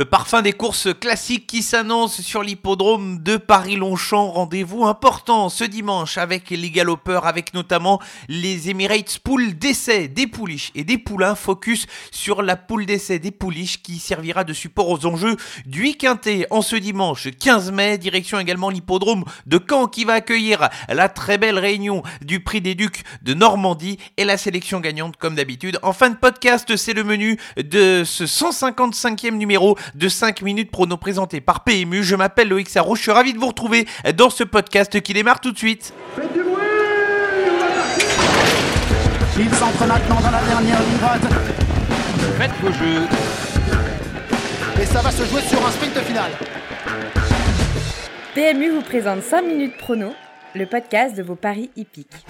Le parfum des courses classiques qui s'annonce sur l'hippodrome de Paris-Longchamp. Rendez-vous important ce dimanche avec les galopeurs, avec notamment les Emirates Pool d'essai des pouliches et des poulains. Focus sur la poule d'essai des pouliches qui servira de support aux enjeux du Quintet en ce dimanche 15 mai. Direction également l'hippodrome de Caen qui va accueillir la très belle réunion du prix des Ducs de Normandie et la sélection gagnante comme d'habitude. En fin de podcast, c'est le menu de ce 155e numéro de 5 minutes prono présenté par PMU. Je m'appelle Loïc Sarro, je suis ravi de vous retrouver dans ce podcast qui démarre tout de suite. Faites du bruit Il s'entre maintenant dans la dernière ligne droite. Faites vos jeux. Et ça va se jouer sur un sprint final. PMU vous présente 5 minutes prono, le podcast de vos paris hippiques.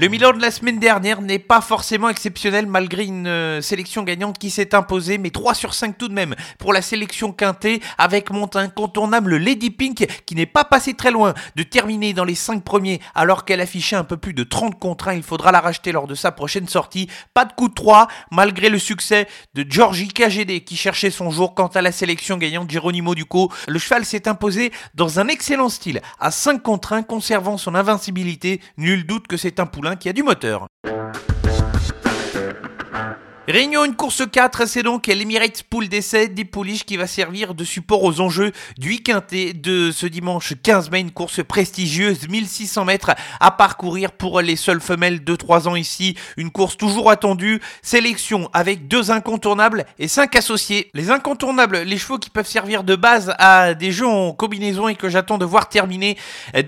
Le Milan de la semaine dernière n'est pas forcément exceptionnel malgré une euh, sélection gagnante qui s'est imposée, mais 3 sur 5 tout de même pour la sélection quintée avec mon incontournable Lady Pink qui n'est pas passé très loin de terminer dans les 5 premiers alors qu'elle affichait un peu plus de 30 contre 1. Il faudra la racheter lors de sa prochaine sortie. Pas de coup de 3 malgré le succès de Georgie KGD qui cherchait son jour quant à la sélection gagnante Geronimo Duco. Le cheval s'est imposé dans un excellent style à 5 contre 1 conservant son invincibilité. Nul doute que c'est un poulain qui a du moteur. Réunion une course 4, c'est donc l'Emirates Pool d'essai des pouliches qui va servir de support aux enjeux du quintet de ce dimanche 15 mai, une course prestigieuse, 1600 mètres à parcourir pour les seules femelles de 3 ans ici, une course toujours attendue, sélection avec deux incontournables et cinq associés. Les incontournables, les chevaux qui peuvent servir de base à des jeux en combinaison et que j'attends de voir terminer.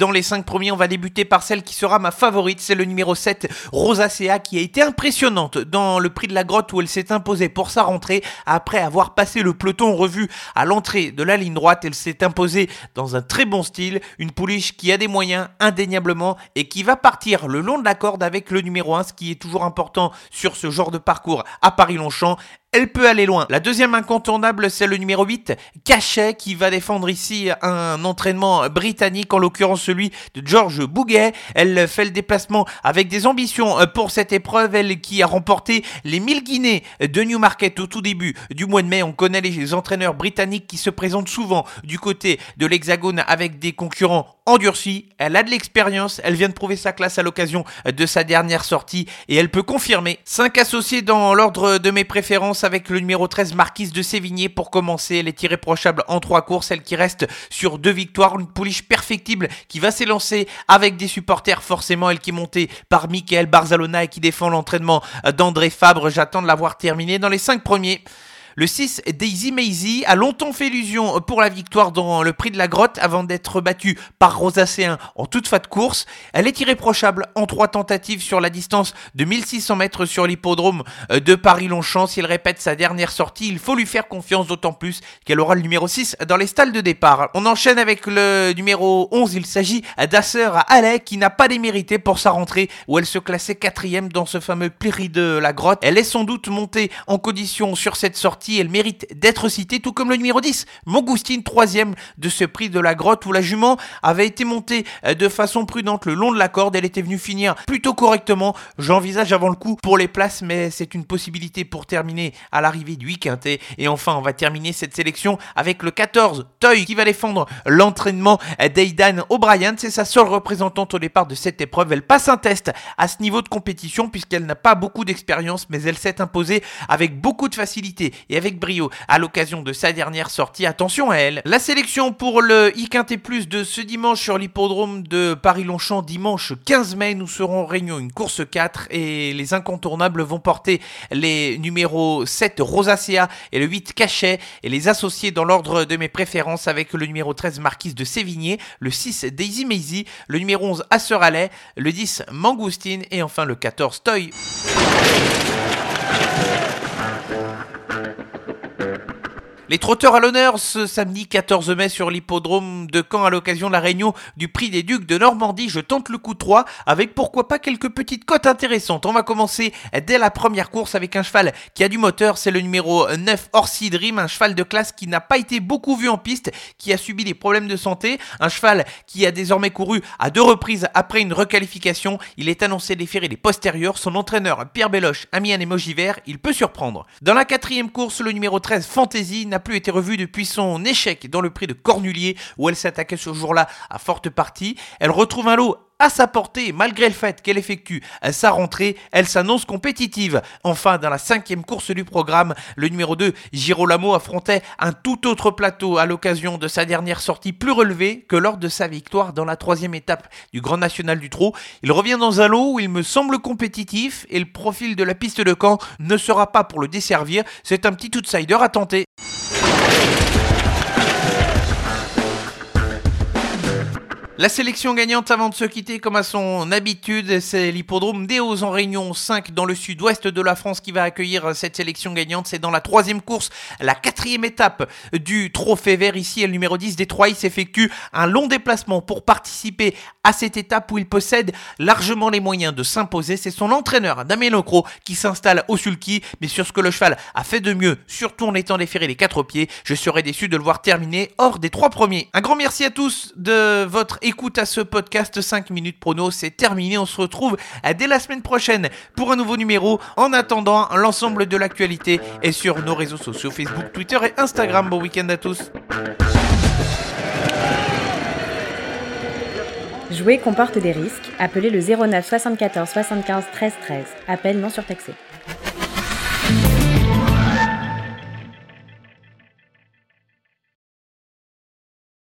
Dans les 5 premiers, on va débuter par celle qui sera ma favorite, c'est le numéro 7, Rosacea, qui a été impressionnante dans le prix de la grotte où elle s'est imposée pour sa rentrée après avoir passé le peloton en revue à l'entrée de la ligne droite. Elle s'est imposée dans un très bon style, une pouliche qui a des moyens indéniablement et qui va partir le long de la corde avec le numéro 1, ce qui est toujours important sur ce genre de parcours à Paris-Longchamp elle peut aller loin. La deuxième incontournable, c'est le numéro 8, Cachet, qui va défendre ici un entraînement britannique, en l'occurrence celui de George Bouguet. Elle fait le déplacement avec des ambitions pour cette épreuve, elle qui a remporté les 1000 Guinées de Newmarket au tout début du mois de mai. On connaît les entraîneurs britanniques qui se présentent souvent du côté de l'Hexagone avec des concurrents endurcis. Elle a de l'expérience, elle vient de prouver sa classe à l'occasion de sa dernière sortie et elle peut confirmer. 5 associés dans l'ordre de mes préférences avec le numéro 13 Marquise de Sévigné pour commencer. Elle est irréprochable en trois courses, elle qui reste sur deux victoires, une pouliche perfectible qui va s'élancer avec des supporters forcément, elle qui est montée par Michael Barzalona et qui défend l'entraînement d'André Fabre. J'attends de l'avoir terminé dans les cinq premiers. Le 6, Daisy Maisy, a longtemps fait illusion pour la victoire dans le prix de la grotte avant d'être battue par Rosacéen en toute fin de course. Elle est irréprochable en trois tentatives sur la distance de 1600 mètres sur l'hippodrome de Paris-Longchamp. Si elle répète sa dernière sortie, il faut lui faire confiance d'autant plus qu'elle aura le numéro 6 dans les stalles de départ. On enchaîne avec le numéro 11, il s'agit d'Asser Allais qui n'a pas démérité pour sa rentrée où elle se classait quatrième dans ce fameux prix de la grotte. Elle est sans doute montée en condition sur cette sortie elle mérite d'être citée, tout comme le numéro 10, Mongoustine, troisième de ce prix de la grotte, où la jument avait été montée euh, de façon prudente le long de la corde, elle était venue finir plutôt correctement, j'envisage avant le coup pour les places, mais c'est une possibilité pour terminer à l'arrivée du week-end. Et enfin, on va terminer cette sélection avec le 14, Toy, qui va défendre l'entraînement d'Aidan O'Brien, c'est sa seule représentante au départ de cette épreuve, elle passe un test à ce niveau de compétition, puisqu'elle n'a pas beaucoup d'expérience, mais elle s'est imposée avec beaucoup de facilité et avec brio à l'occasion de sa dernière sortie. Attention à elle. La sélection pour le IQT Plus de ce dimanche sur l'hippodrome de Paris-Longchamp, dimanche 15 mai, nous serons en réunion une course 4 et les incontournables vont porter les numéros 7 Rosacea et le 8 Cachet et les associer dans l'ordre de mes préférences avec le numéro 13 Marquise de Sévigné, le 6 Daisy Maisy, le numéro 11 Asseralais, le 10 Mangoustine et enfin le 14 Toy. Les trotteurs à l'honneur ce samedi 14 mai sur l'hippodrome de Caen à l'occasion de la réunion du prix des Ducs de Normandie. Je tente le coup 3 avec pourquoi pas quelques petites cotes intéressantes. On va commencer dès la première course avec un cheval qui a du moteur. C'est le numéro 9 Orsi Dream, un cheval de classe qui n'a pas été beaucoup vu en piste, qui a subi des problèmes de santé. Un cheval qui a désormais couru à deux reprises après une requalification. Il est annoncé déférer les postérieurs. Son entraîneur Pierre Belloche a mis un émoji vert. Il peut surprendre. Dans la quatrième course, le numéro 13 Fantasy n'a plus été revue depuis son échec dans le prix de Cornulier où elle s'attaquait ce jour-là à forte partie. Elle retrouve un lot à sa portée, malgré le fait qu'elle effectue sa rentrée, elle s'annonce compétitive. Enfin, dans la cinquième course du programme, le numéro 2, Girolamo, affrontait un tout autre plateau à l'occasion de sa dernière sortie plus relevée que lors de sa victoire dans la troisième étape du Grand National du Trot. Il revient dans un lot où il me semble compétitif et le profil de la piste de camp ne sera pas pour le desservir. C'est un petit outsider à tenter. La sélection gagnante avant de se quitter comme à son habitude, c'est l'hippodrome Hauts en Réunion 5 dans le sud-ouest de la France qui va accueillir cette sélection gagnante. C'est dans la troisième course, la quatrième étape du trophée vert. Ici, le numéro 10 des Trois, il s'effectue un long déplacement pour participer à cette étape où il possède largement les moyens de s'imposer. C'est son entraîneur, Damien Locro, qui s'installe au sulky. Mais sur ce que le cheval a fait de mieux, surtout en étant déféré les quatre pieds, je serais déçu de le voir terminer hors des trois premiers. Un grand merci à tous de votre écoute écoute à ce podcast 5 minutes prono. C'est terminé. On se retrouve dès la semaine prochaine pour un nouveau numéro. En attendant, l'ensemble de l'actualité est sur nos réseaux sociaux Facebook, Twitter et Instagram. Bon week-end à tous. Jouer comporte des risques. Appelez le 09 74 75 13 13. Appel non surtaxé.